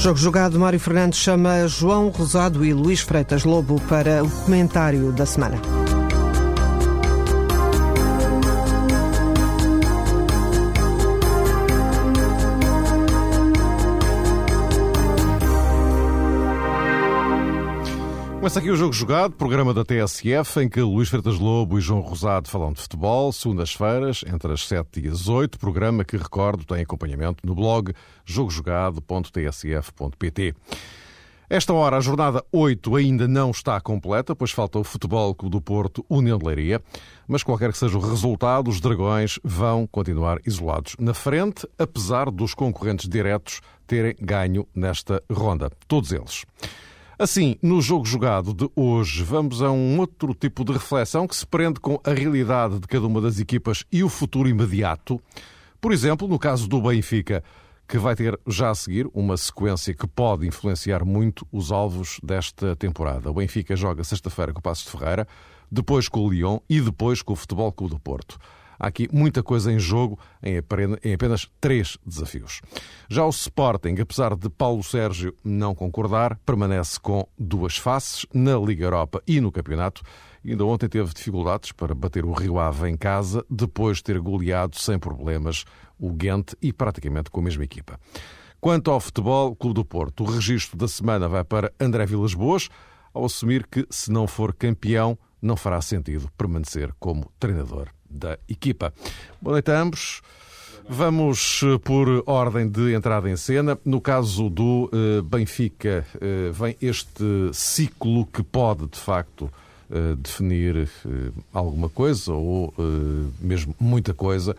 Jogo jogado, Mário Fernandes chama João Rosado e Luís Freitas Lobo para o comentário da semana. Começa aqui o Jogo Jogado, programa da TSF, em que Luís Freitas Lobo e João Rosado falam de futebol, segundas-feiras, entre as 7 e as 8, programa que, recordo, tem acompanhamento no blog jogojogado.tsf.pt. Esta hora, a jornada 8 ainda não está completa, pois falta o Futebol Clube do Porto, União de Leiria, mas qualquer que seja o resultado, os Dragões vão continuar isolados na frente, apesar dos concorrentes diretos terem ganho nesta ronda. Todos eles. Assim, no jogo jogado de hoje, vamos a um outro tipo de reflexão que se prende com a realidade de cada uma das equipas e o futuro imediato. Por exemplo, no caso do Benfica, que vai ter já a seguir uma sequência que pode influenciar muito os alvos desta temporada. O Benfica joga sexta-feira com o Passos de Ferreira, depois com o Lyon e depois com o Futebol Clube do Porto. Há aqui muita coisa em jogo em apenas três desafios. Já o Sporting, apesar de Paulo Sérgio não concordar, permanece com duas faces na Liga Europa e no campeonato. Ainda ontem teve dificuldades para bater o Rio Ave em casa, depois de ter goleado sem problemas o Ghent e praticamente com a mesma equipa. Quanto ao futebol, Clube do Porto, o registro da semana vai para André Vilas Boas, ao assumir que, se não for campeão, não fará sentido permanecer como treinador da equipa. Boa noite a ambos. Vamos eh, por ordem de entrada em cena. No caso do uh, Benfica, uh, vem este ciclo que pode, de facto, definir alguma coisa ou mesmo muita coisa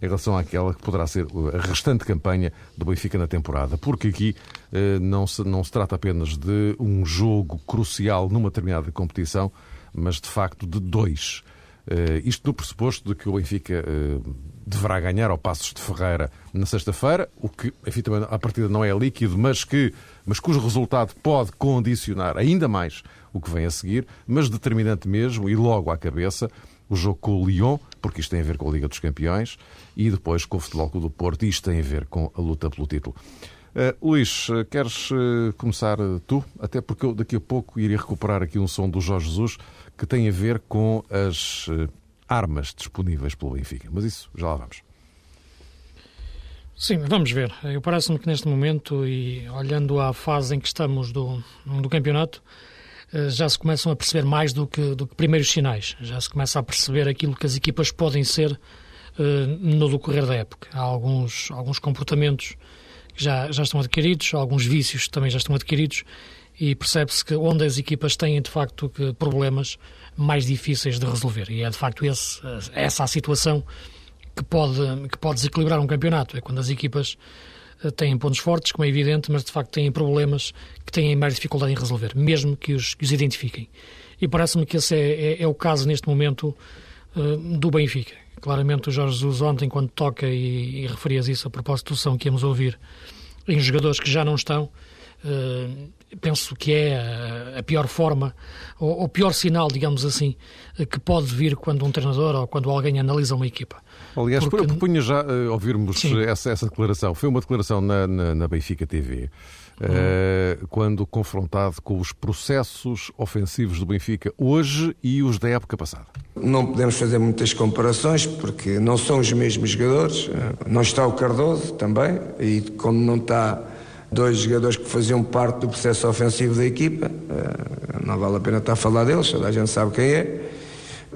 em relação àquela que poderá ser a restante campanha do Benfica na temporada. Porque aqui não se, não se trata apenas de um jogo crucial numa determinada competição, mas de facto de dois. Uh, isto no pressuposto de que o Benfica uh, deverá ganhar ao Passos de Ferreira na sexta-feira, o que, enfim, também a partida não é líquido, mas, que, mas cujo resultado pode condicionar ainda mais o que vem a seguir, mas determinante mesmo, e logo à cabeça, o jogo com o Lyon, porque isto tem a ver com a Liga dos Campeões, e depois com o Futebol Clube do Porto, e isto tem a ver com a luta pelo título. Uh, Luís, queres uh, começar tu? Até porque eu daqui a pouco iria recuperar aqui um som do Jorge Jesus que tem a ver com as uh, armas disponíveis pelo Benfica. Mas isso já lá vamos. Sim, vamos ver. Eu parece-me que neste momento, e olhando à fase em que estamos do, do campeonato, já se começam a perceber mais do que, do que primeiros sinais. Já se começa a perceber aquilo que as equipas podem ser no decorrer da época. Há alguns, alguns comportamentos já, já estão adquiridos, alguns vícios também já estão adquiridos, e percebe-se que onde as equipas têm de facto problemas mais difíceis de resolver. E é de facto esse, essa a situação que pode, que pode desequilibrar um campeonato. É quando as equipas eh, têm pontos fortes, como é evidente, mas de facto têm problemas que têm mais dificuldade em resolver, mesmo que os, que os identifiquem. E parece-me que esse é, é, é, o caso neste momento uh, do Benfica. Claramente o Jorge Jesus ontem, quando toca, e, e referias isso a propósito do som que íamos ouvir, em jogadores que já não estão, uh, penso que é a, a pior forma, ou o pior sinal, digamos assim, que pode vir quando um treinador ou quando alguém analisa uma equipa. Aliás, Porque... propunha já uh, ouvirmos essa, essa, declaração. Foi uma declaração na, na, na Benfica TV. Uh, quando confrontado com os processos ofensivos do Benfica hoje e os da época passada. Não podemos fazer muitas comparações porque não são os mesmos jogadores. Eh, não está o Cardoso também, e como não está dois jogadores que faziam parte do processo ofensivo da equipa, eh, não vale a pena estar a falar deles, toda a gente sabe quem é.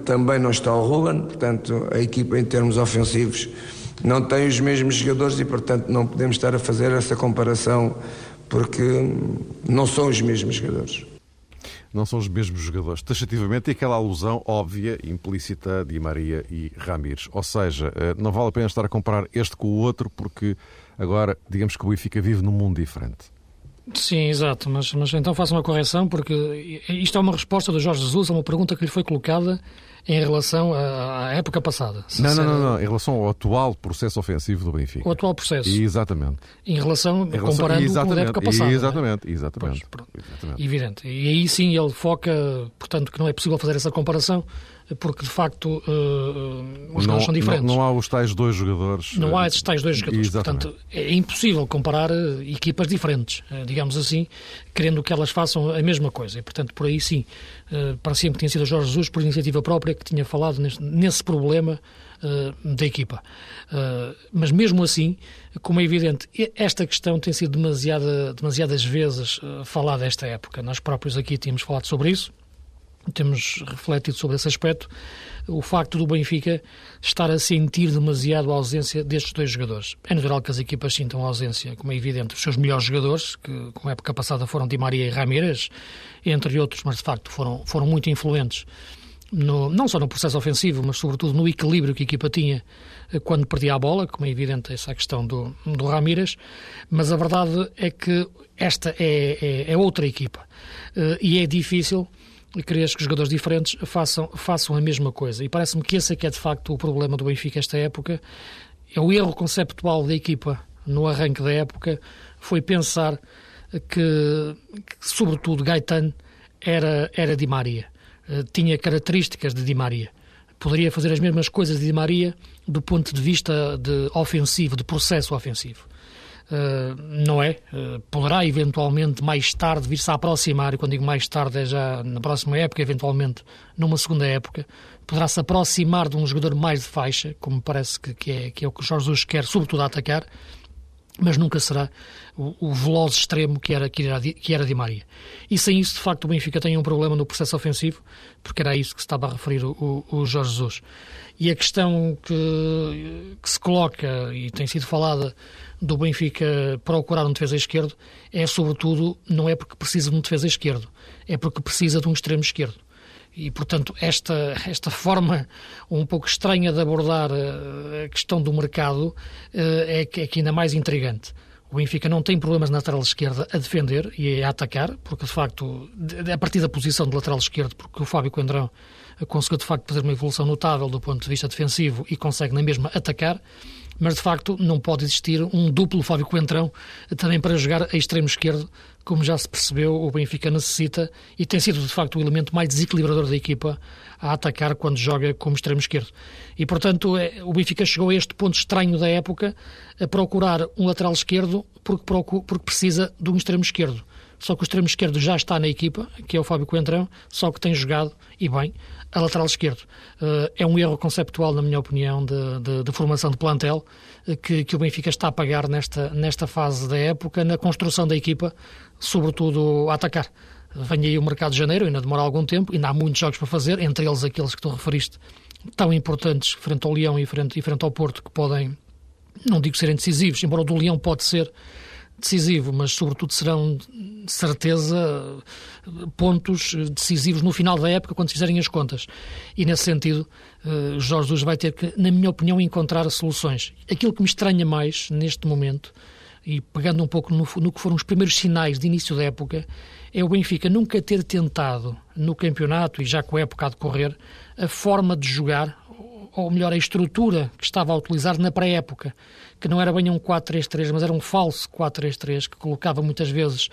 Também não está o Ruben, portanto, a equipa em termos ofensivos não tem os mesmos jogadores e, portanto, não podemos estar a fazer essa comparação porque não são os mesmos jogadores. Não são os mesmos jogadores. Taxativamente, e aquela alusão óbvia, implícita de Maria e Ramires. Ou seja, eh, não vale a pena estar a comparar este com o outro, porque agora, digamos que o Benfica vive num mundo diferente. Sim, exato, mas, mas então faça uma correção, porque isto é uma resposta do Jorge Jesus a uma pergunta que lhe foi colocada em relação à, época passada. Não, não, não, não, em relação ao atual processo ofensivo do Benfica. O atual processo. Exatamente. Em relação, em relação comparando com a época passada. Exatamente, exatamente. Pois, exatamente. Evidente. E aí sim ele foca, portanto, que não é possível fazer essa comparação, porque de facto uh, os não, são diferentes. Não, não, há os tais dois jogadores. Não há esses tais dois jogadores. Exatamente. Portanto, é impossível comparar uh, equipas diferentes, uh, digamos assim, querendo que elas façam a mesma coisa. E, portanto, por aí sim, uh, parecia que tinha sido Jorge Jesus, por iniciativa própria, que tinha falado nesse, nesse problema da equipa. mas mesmo assim, como é evidente, esta questão tem sido demasiada, demasiadas vezes falada esta época. Nós próprios aqui tínhamos falado sobre isso temos refletido sobre esse aspecto, o facto do Benfica estar a sentir demasiado a ausência destes dois jogadores. É natural que as equipas sintam a ausência, como é evidente, dos seus melhores jogadores, que com a época passada foram Di Maria e Ramírez, entre outros, mas de facto foram, foram muito influentes, no, não só no processo ofensivo, mas sobretudo no equilíbrio que a equipa tinha eh, quando perdia a bola, como é evidente essa questão do, do Ramírez, mas a verdade é que esta é, é, é outra equipa. Uh, e é difícil e querias que os jogadores diferentes façam, façam a mesma coisa. E parece-me que esse é que é de facto o problema do Benfica esta época. É o erro conceptual da equipa no arranque da época foi pensar que, que sobretudo, Gaetano era, era Di Maria. Uh, tinha características de Di Maria. Poderia fazer as mesmas coisas de Di Maria do ponto de vista de ofensivo, de processo ofensivo. Uh, não é? Uh, poderá eventualmente mais tarde vir-se a aproximar, e quando digo mais tarde é já na próxima época, eventualmente numa segunda época, poderá se aproximar de um jogador mais de faixa, como parece que, que, é, que é o que o Jorge Jesus quer, sobretudo atacar, mas nunca será o, o veloz extremo que era, que, era, que era Di Maria. E sem isso, de facto, o Benfica tem um problema no processo ofensivo, porque era isso que se estava a referir o, o Jorge Jesus. E a questão que, que se coloca, e tem sido falada, do Benfica procurar um defesa esquerdo é, sobretudo, não é porque precisa de um defesa esquerdo, é porque precisa de um extremo esquerdo. E, portanto, esta, esta forma um pouco estranha de abordar eh, a questão do mercado eh, é que, é que ainda mais intrigante. O Benfica não tem problemas na lateral esquerda a defender e a atacar, porque de facto, a partir da posição de lateral esquerdo, porque o Fábio Coendrão conseguiu de facto fazer uma evolução notável do ponto de vista defensivo e consegue na mesma atacar mas de facto não pode existir um duplo Fábio Coentrão também para jogar a extremo esquerdo, como já se percebeu, o Benfica necessita e tem sido de facto o elemento mais desequilibrador da equipa a atacar quando joga como extremo esquerdo. E portanto é, o Benfica chegou a este ponto estranho da época a procurar um lateral esquerdo porque, porque precisa de um extremo esquerdo. Só que o extremo esquerdo já está na equipa, que é o Fábio Coentrão, só que tem jogado, e bem, a lateral esquerdo. Uh, é um erro conceptual, na minha opinião, de, de, de formação de plantel uh, que, que, o Benfica está a pagar nesta, nesta fase da época, na construção da equipa, sobretudo a atacar. Vem aí o mercado de janeiro, ainda demora algum tempo, ainda há muitos jogos para fazer, entre eles aqueles que tu referiste, tão importantes, frente ao Leão e frente, e frente ao Porto, que podem, não digo serem decisivos, embora o do Leão pode ser decisivo, mas sobretudo serão, de certeza, pontos decisivos no final da época, quando fizerem as contas. E nesse sentido, uh, Jorge Jesus vai ter que, na minha opinião, encontrar soluções. Aquilo que me estranha mais neste momento, e pegando um pouco no, no que foram os primeiros sinais de início da época, é o Benfica nunca ter tentado no campeonato e já com a época a decorrer a forma de jogar ou melhor, a estrutura que estava a utilizar na pré-época, que não era bem um 4-3-3, mas era um falso 4-3-3, que colocava muitas vezes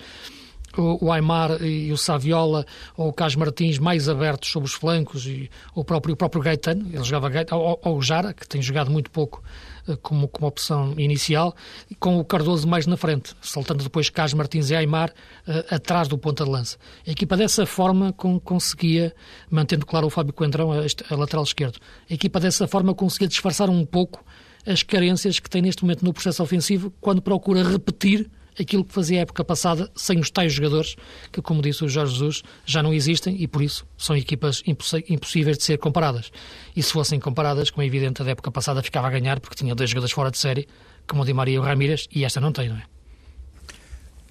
o, Aymar e o Saviola ou o Cas Martins mais abertos sobre os flancos e o próprio, o próprio Gaetano, ele jogava Gaetano, ou, ou o Jara, que tem jogado muito pouco eh, como, como opção inicial, com o Cardoso mais na frente, saltando depois Cas Martins e Aymar uh, atrás do ponta de lança. A equipa dessa forma com, conseguia, mantendo claro o Fábio Coentrão a, a lateral esquerdo, a equipa dessa forma conseguia disfarçar um pouco as carências que tem neste momento no processo ofensivo quando procura repetir aquilo que fazia a época passada sem os tais jogadores que, como disse o Jorge Jesus, já não existem e por isso são equipas impossíveis de ser comparadas. E se fossem comparadas, como é evidente, a da época passada ficava a ganhar porque tinha dois jogadores fora de série, como o Di Maria e o Ramírez, e esta não tem, não é?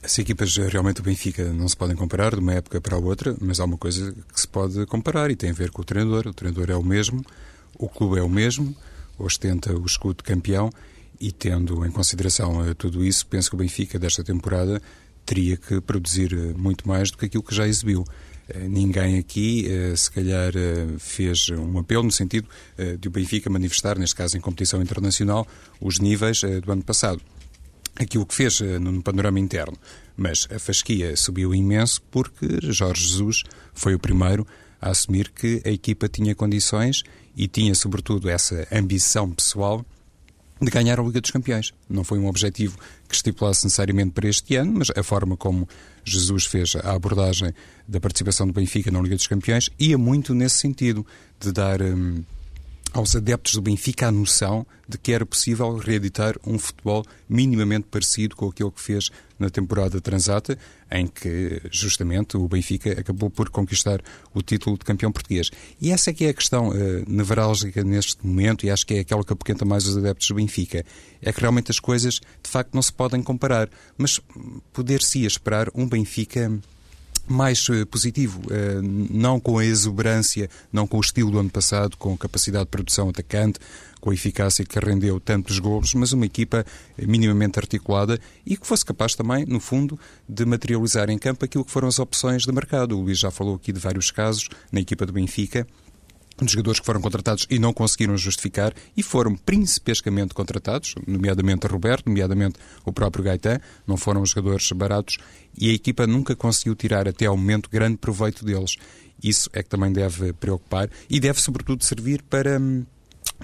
As equipas realmente o Benfica não se podem comparar de uma época para a outra, mas há uma coisa que se pode comparar e tem a ver com o treinador. O treinador é o mesmo, o clube é o mesmo, ostenta o escudo campeão e tendo em consideração eh, tudo isso, penso que o Benfica desta temporada teria que produzir eh, muito mais do que aquilo que já exibiu. Eh, ninguém aqui, se calhar, fez um apelo no sentido de o Benfica manifestar, neste caso em competição internacional, os níveis do ano passado. Aquilo que fez no panorama interno. Mas a fasquia subiu imenso porque Jorge Jesus foi o primeiro a assumir que a equipa tinha condições e tinha, sobretudo, essa ambição pessoal de ganhar a Liga dos Campeões. Não foi um objetivo que estipulasse necessariamente para este ano, mas a forma como Jesus fez a abordagem da participação do Benfica na Liga dos Campeões ia muito nesse sentido, de dar. Hum, aos adeptos do Benfica a noção de que era possível reeditar um futebol minimamente parecido com aquele que fez na temporada transata, em que justamente o Benfica acabou por conquistar o título de campeão português. E essa é que é a questão uh, nevrálgica neste momento, e acho que é aquela que apoquenta mais os adeptos do Benfica. É que realmente as coisas, de facto, não se podem comparar. Mas poder-se esperar um Benfica mais uh, positivo, uh, não com a exuberância, não com o estilo do ano passado, com capacidade de produção atacante, com a eficácia que rendeu tantos golos, mas uma equipa minimamente articulada e que fosse capaz também, no fundo, de materializar em campo aquilo que foram as opções de mercado. O Luís já falou aqui de vários casos na equipa do Benfica, de jogadores que foram contratados e não conseguiram justificar e foram principescamente contratados, nomeadamente Roberto, nomeadamente o próprio Gaetan, não foram jogadores baratos e a equipa nunca conseguiu tirar até ao momento grande proveito deles. Isso é que também deve preocupar e deve sobretudo servir para hum,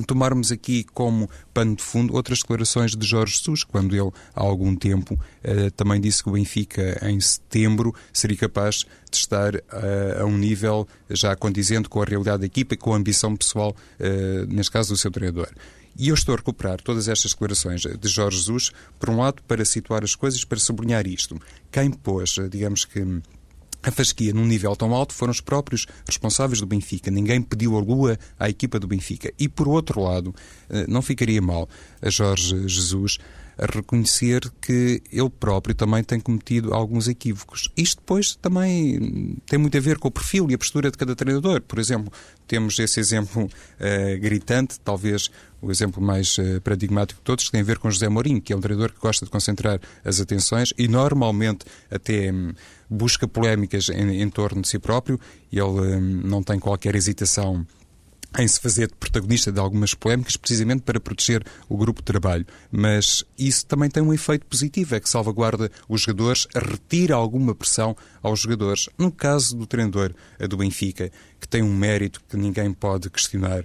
tomarmos aqui como pano de fundo outras declarações de Jorge Jesus, quando ele, há algum tempo, eh, também disse que o Benfica, em setembro, seria capaz de estar eh, a um nível já condizente com a realidade da equipa e com a ambição pessoal, eh, neste caso, do seu treinador. E eu estou a recuperar todas estas declarações de Jorge Jesus, por um lado, para situar as coisas, para sublinhar isto. Quem pôs, digamos que, a fasquia num nível tão alto foram os próprios responsáveis do Benfica. Ninguém pediu a lua à equipa do Benfica. E, por outro lado, eh, não ficaria mal a Jorge Jesus a reconhecer que ele próprio também tem cometido alguns equívocos. Isto depois também tem muito a ver com o perfil e a postura de cada treinador. Por exemplo, temos esse exemplo uh, gritante, talvez o exemplo mais uh, paradigmático de todos, que tem a ver com José Mourinho, que é um treinador que gosta de concentrar as atenções e normalmente até um, busca polémicas em, em, torno de si próprio. Ele um, não tem qualquer hesitação em se fazer de protagonista de algumas polémicas, precisamente para proteger o grupo de trabalho. Mas isso também tem um efeito positivo, é que salvaguarda os jogadores, retira alguma pressão aos jogadores. No caso do treinador do Benfica, que tem um mérito que ninguém pode questionar,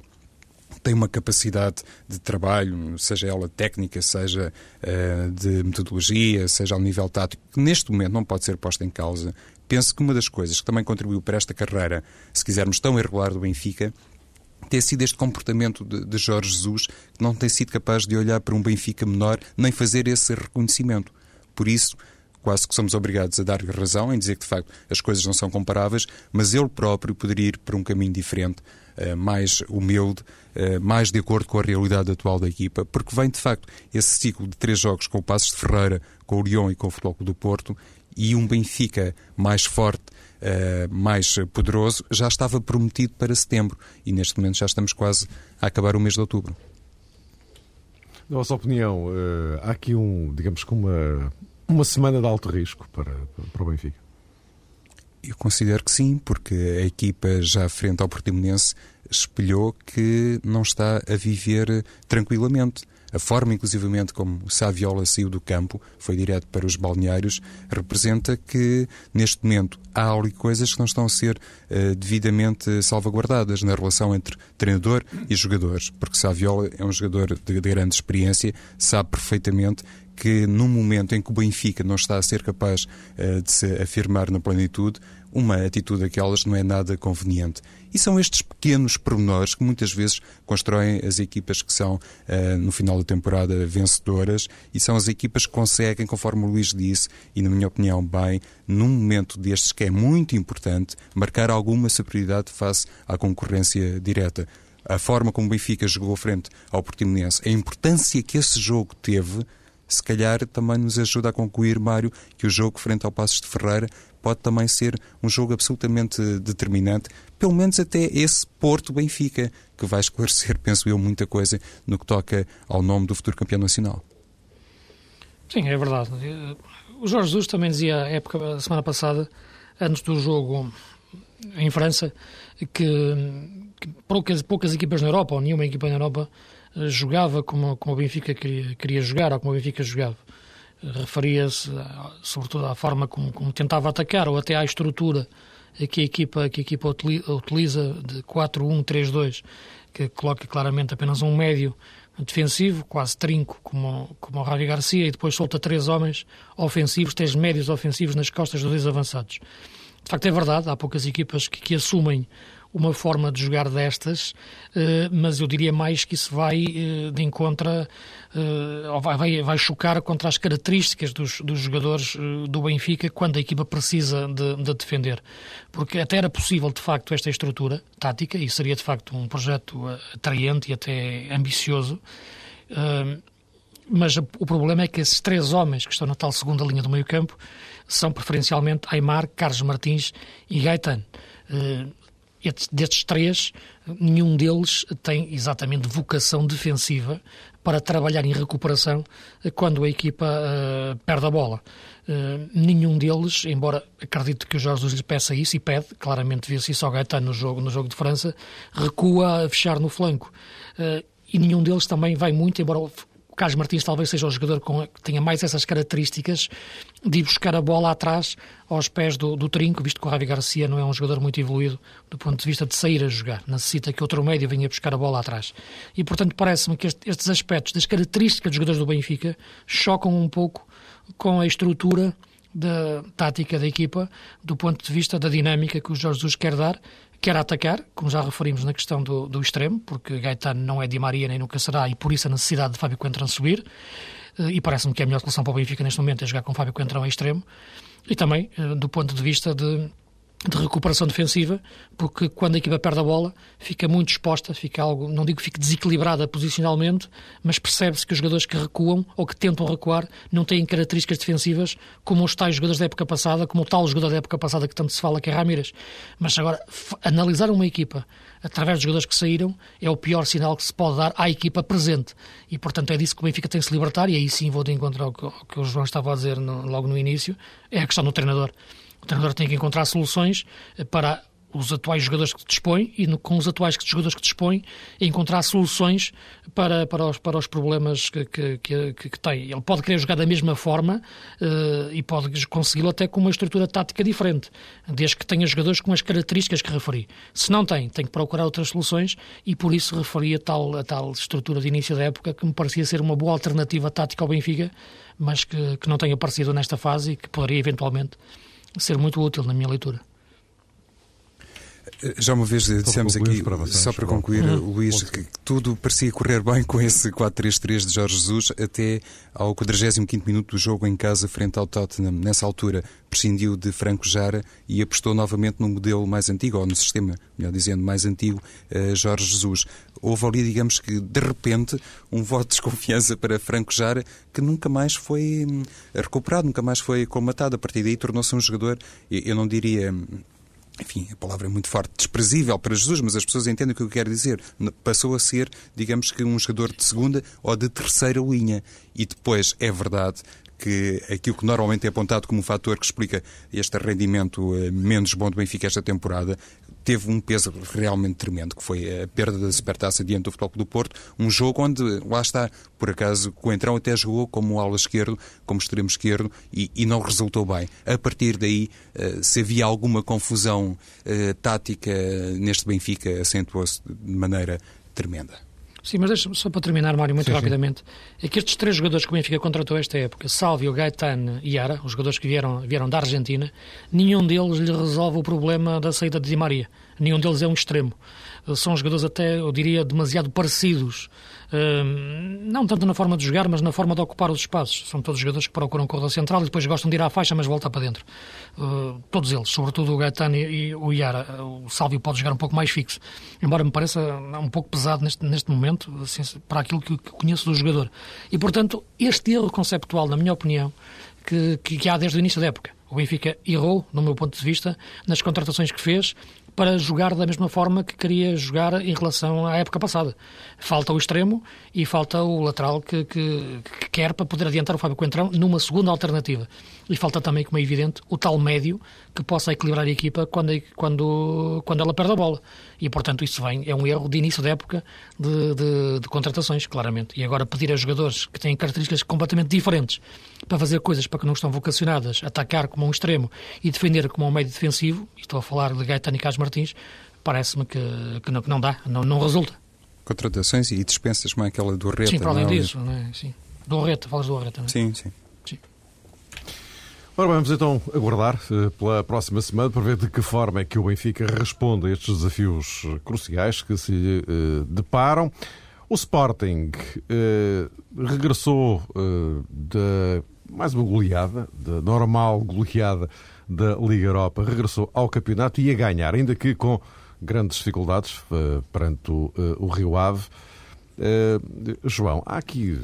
tem uma capacidade de trabalho, seja ela técnica, seja uh, de metodologia, seja ao nível tático, que neste momento não pode ser posta em causa. Penso que uma das coisas que também contribuiu para esta carreira, se quisermos, tão irregular do Benfica, ter sido este comportamento de, de, Jorge Jesus, que não tem sido capaz de olhar para um Benfica menor, nem fazer esse reconhecimento. Por isso, quase que somos obrigados a dar-lhe razão em dizer que, de facto, as coisas não são comparáveis, mas ele próprio poderia ir por um caminho diferente, eh, mais humilde, eh, mais de acordo com a realidade atual da equipa, porque vem, de facto, esse ciclo de três jogos com o Passos de Ferreira, com o Lyon e com o Futebol do Porto, e um Benfica mais forte, uh, mais poderoso, já estava prometido para setembro e neste momento já estamos quase a acabar o mês de outubro. Na vossa opinião, uh, há aqui um, digamos que uma, uma semana de alto risco para, para o Benfica? Eu considero que sim, porque a equipa já frente ao Portimonense espelhou que não está a viver tranquilamente. A forma, inclusivamente, como o Saviola saiu do campo, foi direto para os balneários, representa que, neste momento, há ali coisas que não estão a ser uh, devidamente salvaguardadas na relação entre treinador e jogadores, porque Saviola é um jogador de, de grande experiência, sabe perfeitamente que num momento em que o Benfica não está a ser capaz uh, de se afirmar na plenitude, uma atitude daquelas não é nada conveniente. E são estes pequenos pormenores que muitas vezes constroem as equipas que são, uh, no final da temporada, vencedoras e são as equipas que conseguem, conforme o Luís disse, e na minha opinião, bem, num momento destes que é muito importante, marcar alguma superioridade face à concorrência direta. A forma como o Benfica jogou frente ao Portimonense, a importância que esse jogo teve, se calhar também nos ajuda a concluir, Mário, que o jogo frente ao Passos de Ferreira pode também ser um jogo absolutamente determinante, pelo menos até esse Porto Benfica, que vai esclarecer, penso eu, muita coisa no que toca ao nome do futuro campeão nacional. Sim, é verdade. O Jorge Jesus também dizia, época, a semana passada, antes do jogo em França, que, que poucas, poucas equipas na Europa, ou nenhuma equipa na Europa, eh, jogava como, como o Benfica queria, queria jogar, ou como o Benfica jogava referia-se sobretudo à forma como, como, tentava atacar ou até à estrutura que a equipa, que a equipa utiliza de 4-1-3-2, que coloca claramente apenas um médio defensivo, quase trinco, como, como o Ravi Garcia, e depois solta três homens ofensivos, três médios ofensivos nas costas dos dois avançados. De facto, é verdade, há poucas equipas que, que assumem uma forma de jogar destas, eh, mas eu diria mais que isso vai eh, de encontro, eh, vai, vai chocar contra as características dos, dos jogadores do Benfica quando a equipa precisa de, de, defender. Porque até era possível, de facto, esta estrutura tática, e seria de facto um projeto atraente e até ambicioso, mas o problema é que esses três homens que estão na tal segunda linha do meio campo são preferencialmente Aymar, Carlos Martins e Gaetan destes três, nenhum deles tem exatamente vocação defensiva para trabalhar em recuperação quando a equipa uh, perde a bola. Uh, nenhum deles, embora acredito que o Jorge Jesus lhe peça isso e pede, claramente viu-se isso ao Gaetano no jogo, no jogo de França, recua a fechar no flanco. Uh, e nenhum deles também vai muito, embora Carlos Martins talvez seja o jogador com, que tenha mais essas características de ir buscar a bola atrás aos pés do, do trinco, visto que o Ravi Garcia não é um jogador muito evoluído do ponto de vista de sair a jogar. Necessita que outro médio venha buscar a bola atrás. E, portanto, parece-me que este, estes aspectos das características dos jogadores do Benfica chocam um pouco com a estrutura da tática da equipa, do ponto de vista da dinâmica que o Jorge Jesus quer dar quer atacar, como já referimos na questão do, do extremo, porque Gaetano não é Di Maria nem nunca será, e por isso a necessidade de Fábio Coentrão subir, eh, e parece-me que a melhor solução para o Benfica neste momento é jogar com Fábio Coentrão a extremo, e também eh, do ponto de vista de de recuperação defensiva, porque quando a equipa perde a bola, fica muito exposta, fica algo, não digo que fique desequilibrada posicionalmente, mas percebe-se que os jogadores que recuam ou que tentam recuar não têm características defensivas como os tais jogadores da época passada, como o tal jogador da época passada que tanto se fala que é Ramírez. Mas agora, analisar uma equipa através dos jogadores que saíram é o pior sinal que se pode dar à equipa presente. E, portanto, é disso que o Benfica tem que se libertar, e aí sim vou de encontrar o que, o João estava a dizer no, logo no início, é a questão do treinador. O treinador tem que encontrar soluções eh, para os atuais jogadores que dispõe e no, com os atuais jogadores que dispõe encontrar soluções para, para, os, para os problemas que, que, que, que tem. Ele pode querer jogar da mesma forma uh, e pode consegui-lo até com uma estrutura tática diferente, desde que tenha jogadores com as características que referi. Se não tem, tem que procurar outras soluções e por isso referi a tal, a tal estrutura de início da época que me parecia ser uma boa alternativa tática ao Benfica, mas que, que não tem aparecido nesta fase e que poderia eventualmente ser muito útil na minha leitura. Já uma vez dissemos aqui, para só para concluir, uhum. Luís, que tudo parecia correr bem com esse 4-3-3 de Jorge Jesus até ao 45 minuto do jogo em casa frente ao Tottenham. Nessa altura prescindiu de Franco Jara e apostou novamente no modelo mais antigo, ou no sistema, melhor dizendo, mais antigo, Jorge Jesus. Houve ali, digamos que, de repente, um voto de desconfiança para Franco Jara que nunca mais foi hum, recuperado, nunca mais foi colmatado. A partir daí tornou-se um jogador, eu não diria hum, enfim, a palavra é muito forte, desprezível para Jesus, mas as pessoas entendem o que eu quero dizer. Passou a ser, digamos que, um jogador de segunda ou de terceira linha. E depois, é verdade que aquilo que normalmente é apontado como um fator que explica este rendimento eh, menos bom do Benfica esta temporada, teve um peso realmente tremendo, que foi a perda da supertaça diante do Futebol do Porto, um jogo onde, lá está, por acaso, o Entrão até jogou como ala esquerdo, como extremo esquerdo, e, e não resultou bem. A partir daí, uh, se havia alguma confusão uh, tática neste Benfica, acentuou-se de maneira tremenda. Sim, mas deixa só para terminar, Mário, muito sim, rapidamente. Sim. É que estes três jogadores que o Benfica contratou esta época, Salvio, Gaetan e Ara, os jogadores que vieram, vieram da Argentina, nenhum deles lhe resolve o problema da saída de Di Maria. Nenhum deles é um extremo. São jogadores até, eu diria, demasiado parecidos não tanto na forma de jogar, mas na forma de ocupar os espaços. São todos jogadores que procuram corredor central e depois gostam de ir à faixa, mas voltar para dentro. Uh, todos eles, sobretudo o Gaetano e o Iara. O Sálvio pode jogar um pouco mais fixo, embora me pareça um pouco pesado neste, neste momento, assim, para aquilo que conheço do jogador. E, portanto, este erro conceptual, na minha opinião, que, que há desde o início da época. O Benfica errou, no meu ponto de vista, nas contratações que fez, para jogar da mesma forma que queria jogar em relação à época passada. Falta o extremo e falta o lateral que, que, que quer para poder adiantar o Fábio Coentrão numa segunda alternativa. E falta também, como é evidente, o tal médio que possa equilibrar a equipa quando, quando, quando ela perde a bola. E, portanto, isso vem, é um erro de início da época de, de, de contratações, claramente. E agora pedir a jogadores que têm características completamente diferentes para fazer coisas para que não estão vocacionadas, atacar como um extremo e defender como um médio defensivo, estou a falar de Gaetano e Carlos Martins, parece-me que, que, não, que não dá, não, não resulta. Contratações e dispensas como aquela do Reta. Sim, para além é? disso, não é? Sim. Do Reta, falas do Reta, não é? Sim, sim. Ora, vamos então aguardar uh, pela próxima semana para ver de que forma é que o Benfica responde a estes desafios eh, cruciais que se uh, deparam. O Sporting uh, regressou da mais uma goleada, da normal goleada da Liga Europa, regressou ao campeonato e a ganhar, ainda que com grandes dificuldades perante o, o Rio Ave. João, há aqui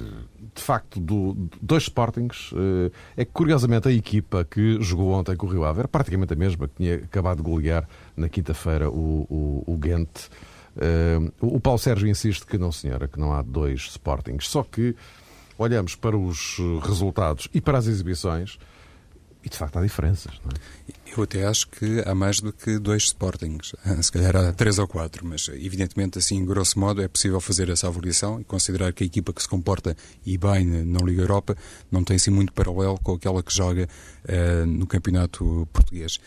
de facto, do, dois Sportings. Eh, é que, curiosamente, a equipa que jogou ontem com o Rio Ave era praticamente a mesma que tinha acabado de golear na quinta-feira o, o, o Ghent. Uh, o Paulo Sérgio insiste que não, senhora, que não há dois Sportings. Só que olhamos para os resultados e para as exibições e, de facto, há diferenças. Não é? Eu até acho que há mais do que dois Sportings. Se calhar há três ou quatro, mas evidentemente, assim, grosso modo, é possível fazer essa avaliação e considerar que a equipa que se comporta e bem na Liga Europa não tem assim muito paralelo com aquela que joga uh, no Campeonato Português.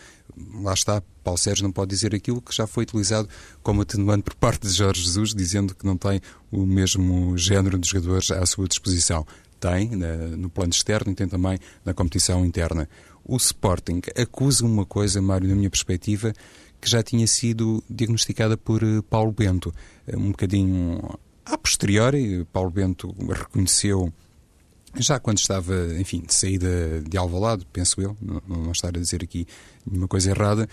Lá está, Paulo Sérgio não pode dizer aquilo que já foi utilizado como atenuante por parte de Jorge Jesus, dizendo que não tem o mesmo género de jogadores à sua disposição. Tem na, no plano externo e tem também na competição interna o Sporting acusa uma coisa, Mário, na minha perspectiva, que já tinha sido diagnosticada por eh, Paulo Bento. Eh, um bocadinho a posteriori, Paulo Bento reconheceu, já quando estava, enfim, de saída de Alvalade, penso eu, não, não estar a dizer aqui nenhuma coisa errada,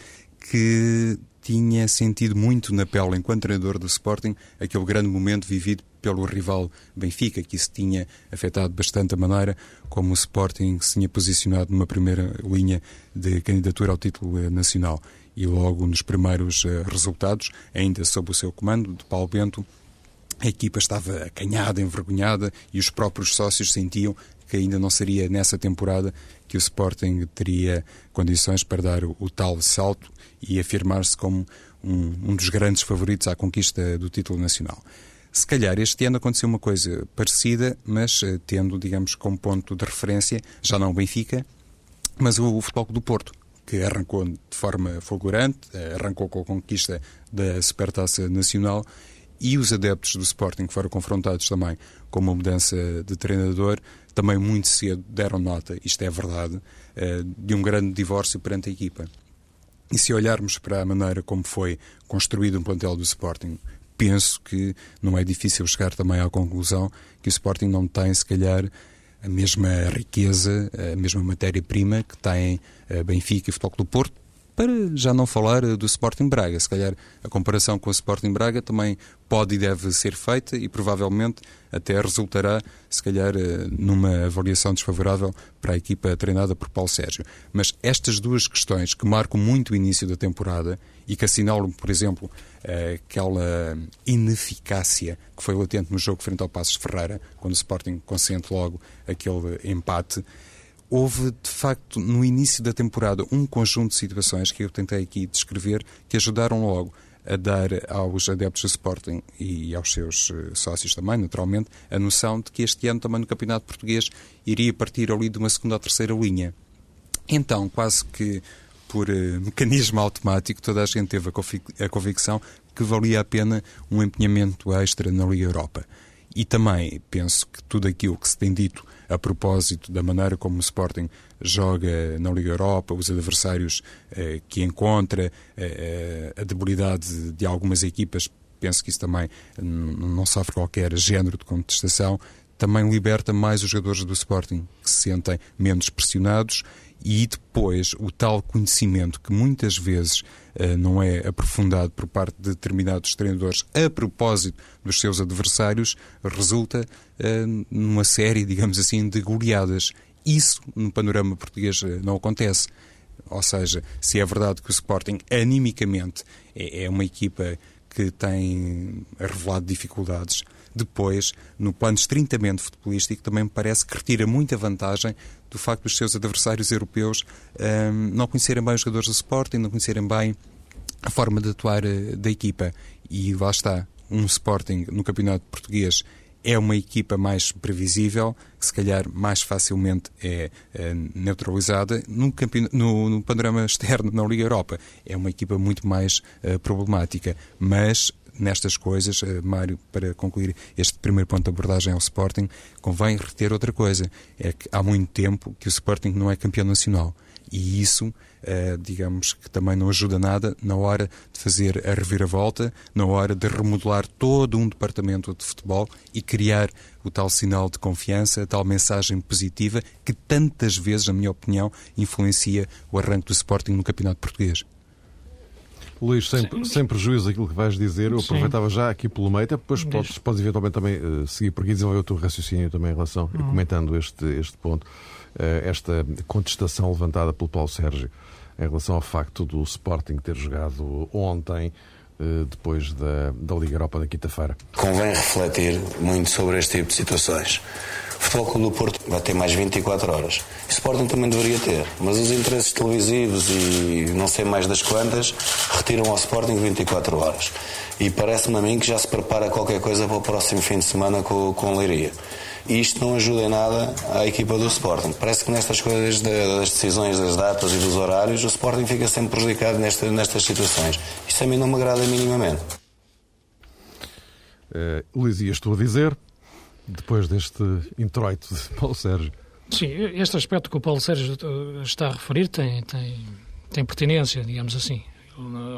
que tinha sentido muito na pele, enquanto treinador do Sporting, aquele grande momento vivido pelo rival Benfica, que isso tinha afetado bastante a maneira como o Sporting se tinha posicionado numa primeira linha de candidatura ao título eh, nacional. E logo nos primeiros eh, resultados, ainda sob o seu comando, de Paulo Bento, a equipa estava acanhada, envergonhada e os próprios sócios sentiam que ainda não seria nessa temporada que o Sporting teria condições para dar o, o tal salto e afirmar-se como um, um dos grandes favoritos à conquista do título nacional. Se calhar este ano aconteceu uma coisa parecida, mas uh, tendo, digamos, como ponto de referência, já não o Benfica, mas o, Futebol do Porto, que arrancou de forma fulgurante, uh, arrancou com a conquista da Supertaça Nacional e os adeptos do Sporting que foram confrontados também com uma mudança de treinador, também muito cedo deram nota, isto é verdade, uh, de um grande divórcio perante a equipa. E se olharmos para a maneira como foi construído um plantel do Sporting, penso que não é difícil chegar também à conclusão que o Sporting não tem, se calhar, a mesma riqueza, a mesma matéria-prima que tem a Benfica e Futebol do Porto, para já não falar do Sporting Braga. Se calhar a comparação com o Sporting Braga também pode e deve ser feita e provavelmente até resultará, se calhar, eh, numa avaliação desfavorável para a equipa treinada por Paulo Sérgio. Mas estas duas questões que marcam muito o início da temporada e que assinalam, por exemplo, aquela ineficácia que foi latente no jogo frente ao Passos Ferreira, quando o Sporting consente logo aquele empate, houve, de facto, no início da temporada, um conjunto de situações que eu tentei aqui descrever que ajudaram logo a dar aos adeptos do Sporting e aos seus eh, sócios também, naturalmente, a noção de que este ano também no Campeonato Português iria partir ali de uma segunda ou terceira linha. Então, quase que por uh, mecanismo automático, toda a gente teve a, a convicção que valia a pena um empenhamento extra na Liga Europa. E também penso que tudo aquilo que se tem dito a propósito da maneira como o Sporting joga na Liga Europa, os adversários eh, que encontra, eh, a debilidade de algumas equipas, penso que isso também não sofre qualquer género de contestação, também liberta mais os jogadores do Sporting, que se sentem menos pressionados e depois o tal conhecimento que muitas vezes uh, não é aprofundado por parte de determinados treinadores a propósito dos seus adversários resulta uh, numa série, digamos assim, de goleadas. Isso no panorama português uh, não acontece. Ou seja, se é verdade que o Sporting, animicamente, é, é uma equipa que tem revelado dificuldades, depois, no plano estritamente futebolístico, também me parece que retira muita vantagem do facto dos seus adversários europeus um, não conhecerem bem os jogadores do Sporting, não conhecerem bem a forma de atuar uh, da equipa. E lá está, um Sporting no campeonato português é uma equipa mais previsível, que se calhar mais facilmente é, é neutralizada. No, no, no, panorama externo, na Liga Europa, é uma equipa muito mais uh, problemática. Mas nestas coisas, uh, Mário, para concluir este primeiro ponto de abordagem ao Sporting, convém reter outra coisa: é que há muito tempo que o Sporting não é campeão nacional. E isso eh, digamos que também não ajuda nada na hora de fazer a reviravolta, na hora de remodelar todo um departamento de futebol e criar o tal sinal de confiança, a tal mensagem positiva que tantas vezes, na minha opinião, influencia o arranque do Sporting no Campeonato Português. Luís, sem, sem prejuízo daquilo que vais dizer, eu Sim. aproveitava já aqui pelo meio, até depois podes, podes eventualmente também uh, seguir por aqui e desenvolver o teu raciocínio também em relação, uhum. comentando este, este ponto, uh, esta contestação levantada pelo Paulo Sérgio em relação ao facto do Sporting ter jogado ontem eh, depois da, da Liga Europa da quinta-feira. Convém refletir muito sobre este tipo de situações. O Futebol Clube do Porto vai ter mais 24 horas. O Sporting também deveria ter, mas os interesses televisivos e não sei mais das quantas retiram ao Sporting 24 horas. E parece-me a mim que já se prepara qualquer coisa para o próximo fim de semana com, com Leiria e isto não ajuda em nada à equipa do Sporting. Parece que nestas coisas das decisões das datas e dos horários, o Sporting fica sempre prejudicado nesta, nestas situações. Isso a mim não me agrada minimamente. Uh, Luís, ias tu a dizer, depois deste introito de Paulo Sérgio? Sim, este aspecto que o Paulo Sérgio eh, está a referir tem, tem, tem pertinência, digamos assim.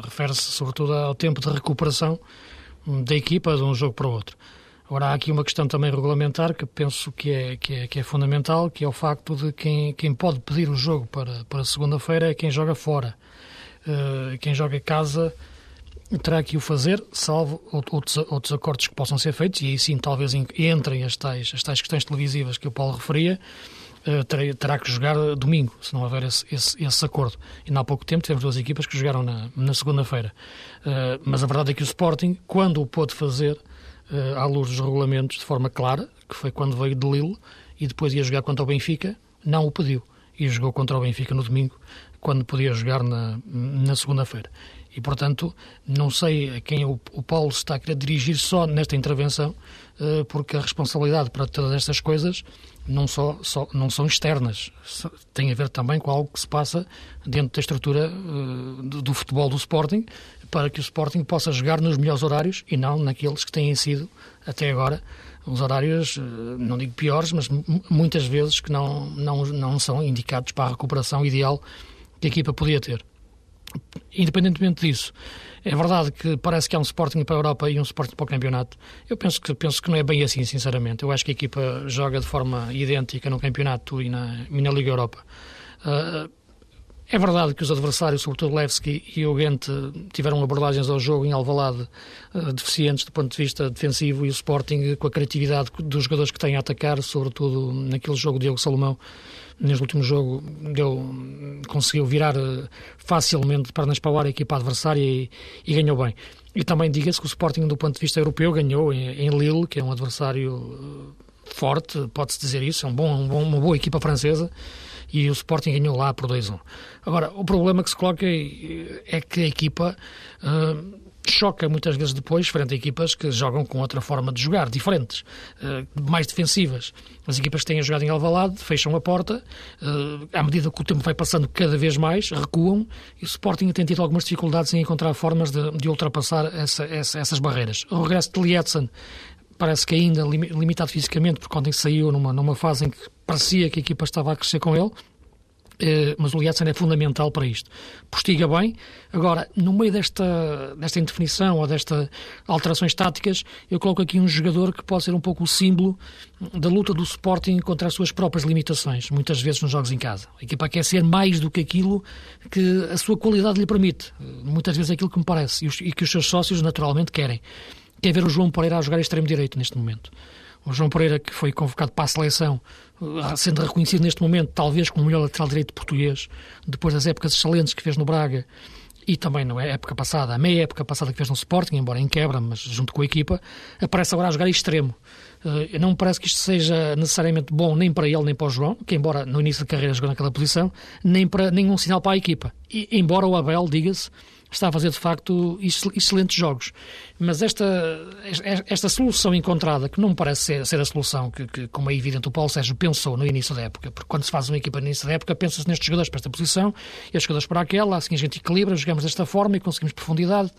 Refere-se sobretudo ao tempo de recuperação da equipa de um jogo para o outro. Agora, há aqui uma questão também regulamentar que penso que é, que é, que é fundamental, que é o facto de quem, quem pode pedir o jogo para, para segunda-feira é quem joga fora. Uh, quem joga em casa terá que o fazer, salvo outros, outros acordos que possam ser feitos, e aí sim talvez entrem as tais, as tais questões televisivas que o Paulo referia, uh, terá, que jogar domingo, se não houver esse, esse, esse, acordo. E há pouco tempo tivemos duas equipas que jogaram na, na segunda-feira. Uh, mas a verdade é que o Sporting, quando o pôde fazer, uh, à luz dos regulamentos de forma clara, que foi quando veio de Lille e depois ia jogar contra o Benfica, não o pediu. E jogou contra o Benfica no domingo, quando podia jogar na, na segunda-feira. E, portanto, não sei a quem o, o Paulo está a querer dirigir só nesta intervenção, uh, porque a responsabilidade para todas estas coisas não, só, só, não são externas, tem a ver também com algo que se passa dentro da estrutura uh, do, do futebol do Sporting, para que o Sporting possa jogar nos melhores horários e não naqueles que têm sido, até agora, os horários, eh, não digo piores, mas muitas vezes que não, não, não são indicados para a recuperação ideal que a equipa podia ter. Independentemente disso, é verdade que parece que há um Sporting para a Europa e um Sporting para o campeonato. Eu penso que, penso que não é bem assim, sinceramente. Eu acho que a equipa joga de forma idêntica no campeonato e na, e na Liga Europa. Uh, é verdade que os adversários, sobretudo Levski e o Gente, tiveram abordagens ao jogo em Alvalade uh, deficientes do ponto de vista defensivo e o Sporting, com a criatividade dos jogadores que têm a atacar, sobretudo naquele jogo de Diogo Salomão, neste último jogo deu, conseguiu virar uh, facilmente pernas para o ar a equipa adversária e, e ganhou bem. E também diga-se que o Sporting, do ponto de vista europeu, ganhou em, em Lille, que é um adversário uh, forte, pode-se dizer isso, é um bom, um bom, uma boa equipa francesa e o Sporting ganhou lá por 2-1. Agora, o problema que se coloca é, é que a equipa uh, choca muitas vezes depois frente a equipas que jogam com outra forma de jogar, diferentes, uh, mais defensivas. As equipas que têm jogado em Alvalade fecham a porta, uh, à medida que o tempo vai passando cada vez mais, recuam, e o Sporting tem tido algumas dificuldades em encontrar formas de, de ultrapassar essa, essa, essas barreiras. O regresso de Lietzen parece que ainda limitado fisicamente, porque ontem saiu numa, numa fase em que parecia que a equipa estava a crescer com ele, eh, mas o Lietzen é fundamental para isto. Postiga bem. Agora, no meio desta, desta indefinição ou destas alterações táticas, eu coloco aqui um jogador que pode ser um pouco o símbolo da luta do Sporting contra as suas próprias limitações, muitas vezes nos jogos em casa. A equipa quer ser mais do que aquilo que a sua qualidade lhe permite. Muitas vezes é aquilo que me parece e, que os seus sócios naturalmente querem quer ver o João Pereira a jogar extremo-direito neste momento. O João Pereira, que foi convocado para a seleção, eh, sendo reconhecido neste momento, talvez como o melhor lateral direito português, depois das épocas excelentes que fez no Braga e também na época passada, a meia época passada que fez no Sporting, embora em quebra, mas junto com a equipa, aparece agora a jogar extremo. Eh, não me parece que isto seja necessariamente bom nem para ele nem para o João, que embora no início da carreira jogou naquela posição, nem para nenhum sinal para a equipa. E, embora o Abel, diga-se, está a fazer de facto excelentes jogos. Mas esta, esta solução encontrada, que não me parece ser, ser a solução que, que, como é evidente, o Paulo Sérgio pensou no início da época, porque quando se faz uma equipa no início da época, pensa-se nestes jogadores para esta posição estes jogadores para aquela, assim a gente equilibra, jogamos desta forma e conseguimos profundidade.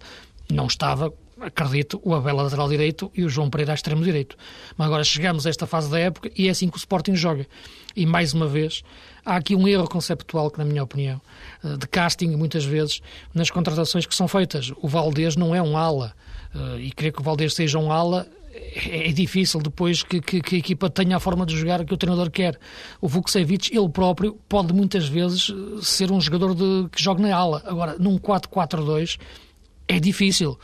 Não estava, acredito, o Abel a lateral direito e o João Pereira a extremo direito. Mas agora chegamos a esta fase da época e é assim que o Sporting joga. E mais uma vez, há aqui um erro conceptual que, na minha opinião, eh, de casting, muitas vezes, nas contratações que são feitas. O Valdez não é um ala. Eh, e querer que o Valdez seja um ala é, é difícil depois que, que, que, a equipa tenha a forma de jogar que o treinador quer. O Vukcevic, ele próprio, pode muitas vezes eh, ser um jogador de, que joga na ala. Agora, num 4-4-2, é difícil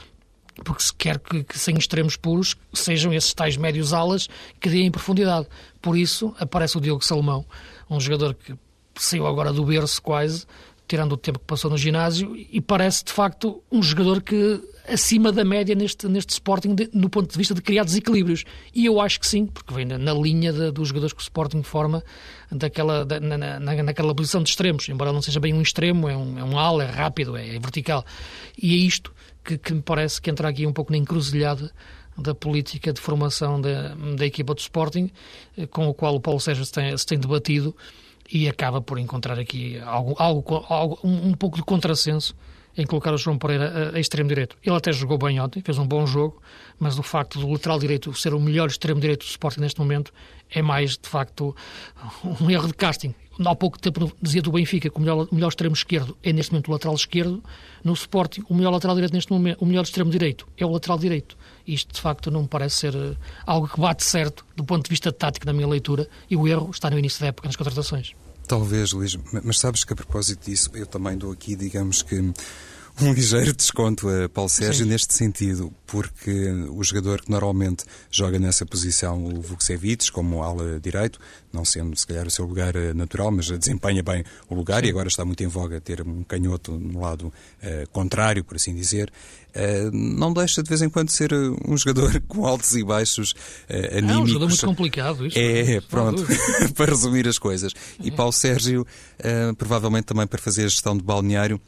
porque se quer que, que, sem extremos puros sejam esses tais médios alas que deem profundidade. Por isso aparece o Diogo Salomão, um jogador que saiu agora do berço quase, tirando o tempo que passou no ginásio, e parece de facto um jogador que acima da média neste, neste Sporting de, no ponto de vista de criar desequilíbrios. E eu acho que sim, porque vem na, na linha de, dos jogadores que o Sporting forma daquela, da, na, na, naquela posição de extremos, embora não seja bem um extremo, é um, é um ala, é rápido, é, é vertical. E é isto que, que me parece que entra aqui um pouco na encruzilhada da política de formação da, da equipa do Sporting, eh, com o qual o Paulo Sérgio se tem, se tem debatido e acaba por encontrar aqui algo, algo, algo um, um, pouco de contrassenso em colocar o João Pereira a, a extremo direito. Ele até jogou bem ontem, fez um bom jogo, mas o facto do lateral direito ser o melhor extremo direito do Sporting neste momento é mais, de facto, um erro de casting há pouco tempo dizia do Benfica que o melhor, melhor extremo esquerdo é neste momento o lateral esquerdo, no Sporting o melhor lateral direito neste momento, o melhor extremo direito é o lateral direito. Isto de facto não me parece ser eh, algo que bate certo do ponto de vista tático na minha leitura e o erro está no início da época nas contratações. Talvez, Luís, mas sabes que a propósito disso eu também dou aqui, digamos que um ligeiro desconto a Paulo Sérgio Sim. neste sentido, porque o jogador que normalmente joga nessa posição, o Vukcevic, como ala direito, não sendo se calhar o seu lugar eh, natural, mas desempenha bem o lugar Sim. e agora está muito em voga ter um canhoto no lado uh, contrário, por assim dizer, uh, não deixa de vez em quando ser um jogador com altos e baixos uh, anímicos. É um jogador muito complicado, isto. É, pronto, para resumir as coisas. E é. Paulo Sérgio, provavelmente também para fazer a gestão de balneário,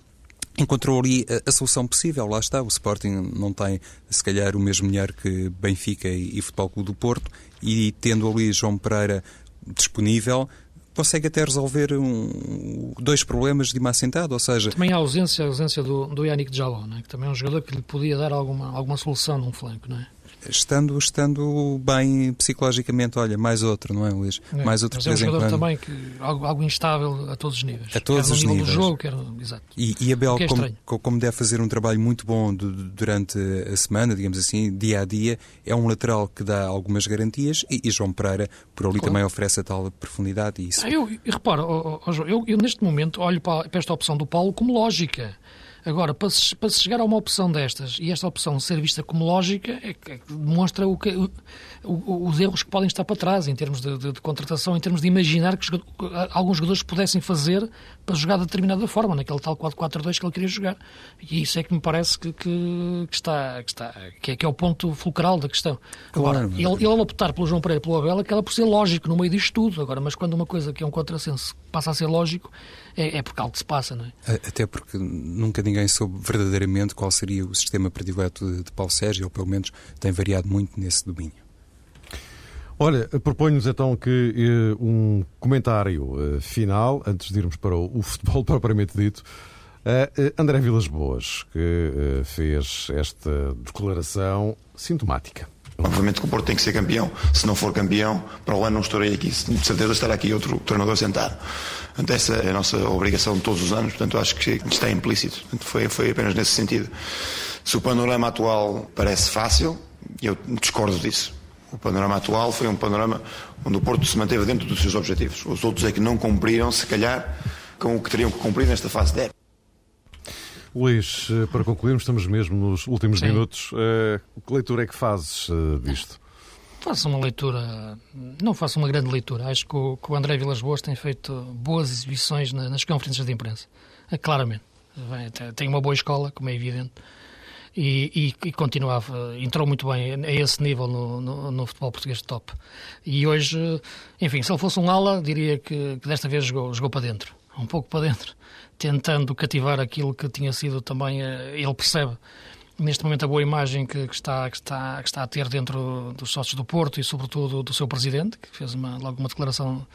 encontrou ali a, a, solução possível. Lá está, o Sporting não tem, se calhar, o mesmo dinheiro que Benfica e, e Futebol Clube do Porto, e tendo ali João Pereira disponível, consegue até resolver um, dois problemas de uma assentada, ou seja... Também a ausência, a ausência do, do Yannick Jaló, é? que também é um jogador que lhe podia dar alguma, alguma solução num flanco, não é? Estando, estando bem psicologicamente, olha, mais outro, não é, Luís? É, mais outro mas é um jogador também que, algo, algo instável a todos os níveis. A todos os níveis. do jogo, quer, exato. E, e Abel, é como, como deve fazer um trabalho muito bom de, durante a semana, digamos assim, dia a dia, é um lateral que dá algumas garantias e, e João Pereira, por ali claro. também oferece a tal profundidade. E isso... Ah, eu, repara, oh, oh, eu, eu, neste momento olho para, para esta opção do Paulo como lógica. Agora, para se, para se chegar a uma opção destas e esta opção ser vista como lógica, é que, é que demonstra o que, o, o, os erros que podem estar para trás em termos de, de, de contratação, em termos de imaginar que alguns jogadores pudessem fazer para jogar de determinada forma, naquele tal 4-4-2 que ele queria jogar. E isso é que me parece que, que, que está, que, está que, é, que é o ponto fulcral da questão. Agora, claro, ele, ele optar pelo João Pereira e pelo Abel, aquela por ser lógico no meio disto tudo. Agora, mas quando uma coisa que é um contrassenso passa a ser lógico, é, é porque algo se passa, não é? Até porque nunca ninguém soube verdadeiramente qual seria o sistema predileto de, de Paulo Sérgio, ou pelo menos tem variado muito nesse domínio. Olha, proponho-nos então que uh, um comentário uh, final, antes de irmos para o, o futebol propriamente dito. Uh, André Vilas Boas, que fez esta declaração sintomática. Obviamente que o Porto tem que ser campeão. Se não for campeão, para o ano não estarei aqui. De certeza estará aqui outro treinador sentado. Portanto, essa é a nossa obrigação de todos os anos. Portanto, acho que está implícito. Portanto, foi, foi apenas nesse sentido. Se o panorama atual parece fácil, eu discordo disso. O panorama atual foi um panorama onde o Porto se manteve dentro dos seus objetivos. Os outros é que não cumpriram, se calhar, com o que teriam que cumprir nesta fase de época. Luís, eh, para concluirmos, estamos mesmo nos últimos Sim. minutos. Uh, que leitura é que fazes uh, disto? faço uma leitura, não faço uma grande leitura. Acho que o, que o André Vilas Boas tem feito boas exibições nas conferências de imprensa, claramente. Tem uma boa escola, como é evidente e, e, e continuava, entrou muito bem a esse nível no, no, no, futebol português de top. E hoje, enfim, se ele fosse um ala, diria que, que desta vez jogou, jogou para dentro, um pouco para dentro, tentando cativar aquilo que tinha sido também, eh, ele percebe neste momento a boa imagem que, que, está, que, está, que está a ter dentro dos sócios do Porto e sobretudo do seu presidente, que fez uma, logo uma declaração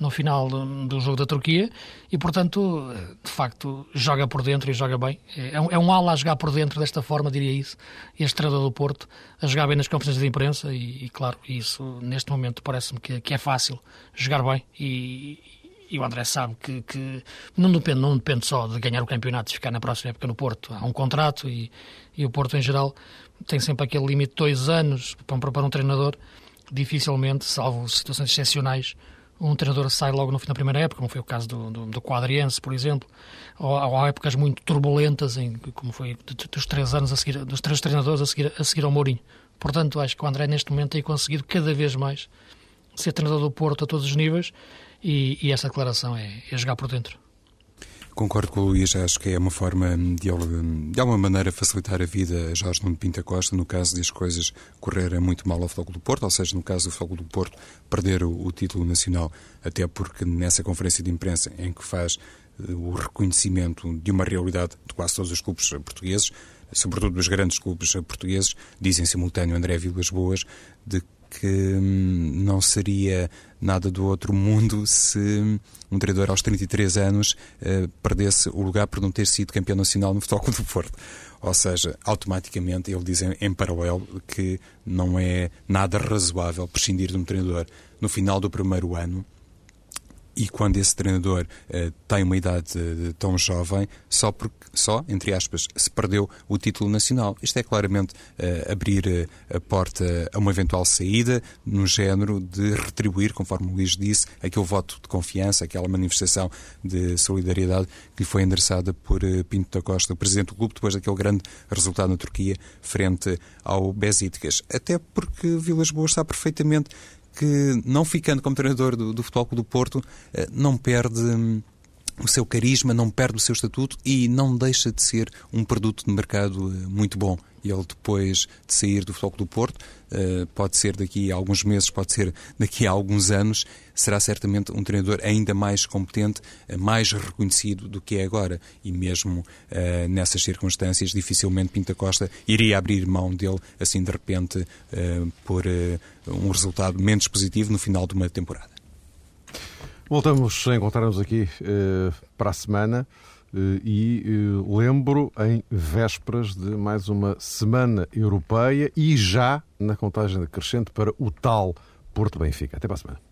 no final do, do, jogo da Turquia e, portanto, de facto, joga por dentro e joga bem. É, um, é um ala a jogar por dentro desta forma, diria isso. Este treinador do Porto a jogar bem nas conferências de imprensa e, e claro, isso neste momento parece-me que, que, é fácil jogar bem e, e o André sabe que, que, não, depende, não depende só de ganhar o campeonato e ficar na próxima época no Porto. Há um contrato e, e o Porto, em geral, tem sempre aquele limite de dois anos para, para um treinador. Dificilmente, salvo situações excepcionais, um treinador sai logo no fim da primeira época, como foi o caso do, do, do Quadriense, por exemplo, ou, ou, há épocas muito turbulentas, em, como foi dos três anos a seguir, dos três treinadores a seguir, a seguir ao Mourinho. Portanto, acho que o André neste momento tem conseguido cada vez mais ser treinador do Porto a todos os níveis e, e essa declaração é, é jogar por dentro. Concordo com o Luís, acho que é uma forma de, de alguma maneira facilitar a vida a Jorge Nuno Pinta Costa no caso de as coisas correrem muito mal ao Futebol do Porto, ou seja, no caso do Futebol do Porto perder o, o título nacional, até porque nessa conferência de imprensa em que faz uh, o reconhecimento de uma realidade de quase todos os clubes portugueses, sobretudo dos grandes clubes portugueses, dizem simultâneo André Vilas Boas, de que hum, não seria nada do outro mundo se um treinador aos 33 anos uh, perdesse o lugar por não ter sido campeão nacional no Futebol do Porto. Ou seja, automaticamente ele diz em, em paralelo que não é nada razoável prescindir de um treinador no final do primeiro ano e quando esse treinador uh, tem uma idade uh, tão jovem, só porque, só, entre aspas, se perdeu o título nacional. Isto é claramente uh, abrir a porta a uma eventual saída, no género de retribuir, conforme o Luís disse, aquele voto de confiança, aquela manifestação de solidariedade que lhe foi endereçada por Pinto da Costa, o presidente do clube, depois daquele grande resultado na Turquia, frente ao Besiktas. Até porque Vilas Boas está perfeitamente que, não ficando como treinador do, do Futebol Clube do Porto, eh, não perde hum, o seu carisma, não perde o seu estatuto e não deixa de ser um produto de mercado eh, muito bom. Ele, depois de sair do Futebol do Porto, eh, pode ser daqui a alguns meses, pode ser daqui a alguns anos, será certamente um treinador ainda mais competente, eh, mais reconhecido do que é agora. E mesmo nessas circunstâncias, dificilmente Pinta Costa iria abrir mão dele, assim de repente, por um resultado menos positivo no final de uma temporada. Voltamos a encontrar-nos aqui uh, para a semana uh, e uh, lembro em vésperas de mais uma semana europeia e já na contagem crescente para o tal Porto Benfica. Até para a semana.